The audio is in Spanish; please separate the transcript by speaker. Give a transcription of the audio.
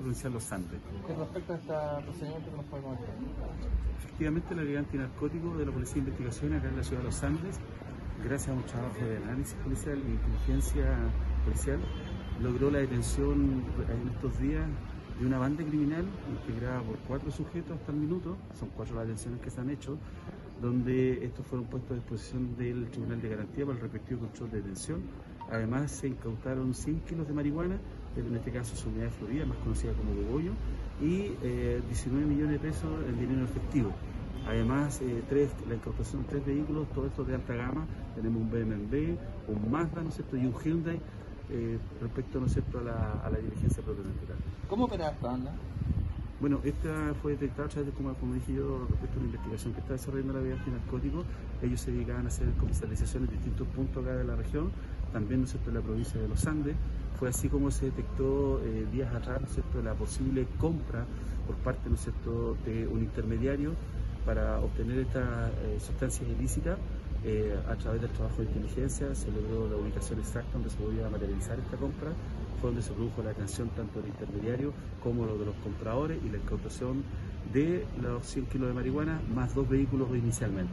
Speaker 1: Provincial Los Andes.
Speaker 2: Con respecto a este procedimiento que nos puede comentar.
Speaker 1: Efectivamente, la Brigada Antinarcótico de la Policía de Investigación acá en la ciudad de Los Andes, gracias a un trabajo de análisis policial y inteligencia policial, logró la detención en estos días de una banda criminal integrada por cuatro sujetos hasta el minuto, son cuatro las detenciones que se han hecho, donde estos fueron puestos a disposición del Tribunal de Garantía para el respectivo control de detención. Además, se incautaron 100 kilos de marihuana, en este caso su unidad de Florida, más conocida como Bogoyo, y eh, 19 millones de pesos en dinero efectivo. Además, eh, tres, la incautación de tres vehículos, todos estos de alta gama. Tenemos un BMW, un Mazda, ¿no es cierto? Y un Hyundai eh, respecto, ¿no es cierto?, a la, a la diligencia propiamente.
Speaker 2: ¿Cómo opera esta banda?
Speaker 1: Bueno, esta fue detectada a través de, como, como dije yo, respecto a una investigación que está desarrollando la Brigada Antinarcótico. Ellos se dedicaban a hacer comercializaciones en distintos puntos acá de la región, también, ¿no en la provincia de los Andes. Fue así como se detectó eh, días atrás, ¿no la posible compra por parte, ¿no es de un intermediario para obtener estas eh, sustancias ilícitas. Eh, a través del trabajo de inteligencia se logró la ubicación exacta donde se podía materializar esta compra, fue donde se produjo la detención tanto del intermediario como lo de los compradores y la incautación de los 100 kilos de marihuana más dos vehículos inicialmente.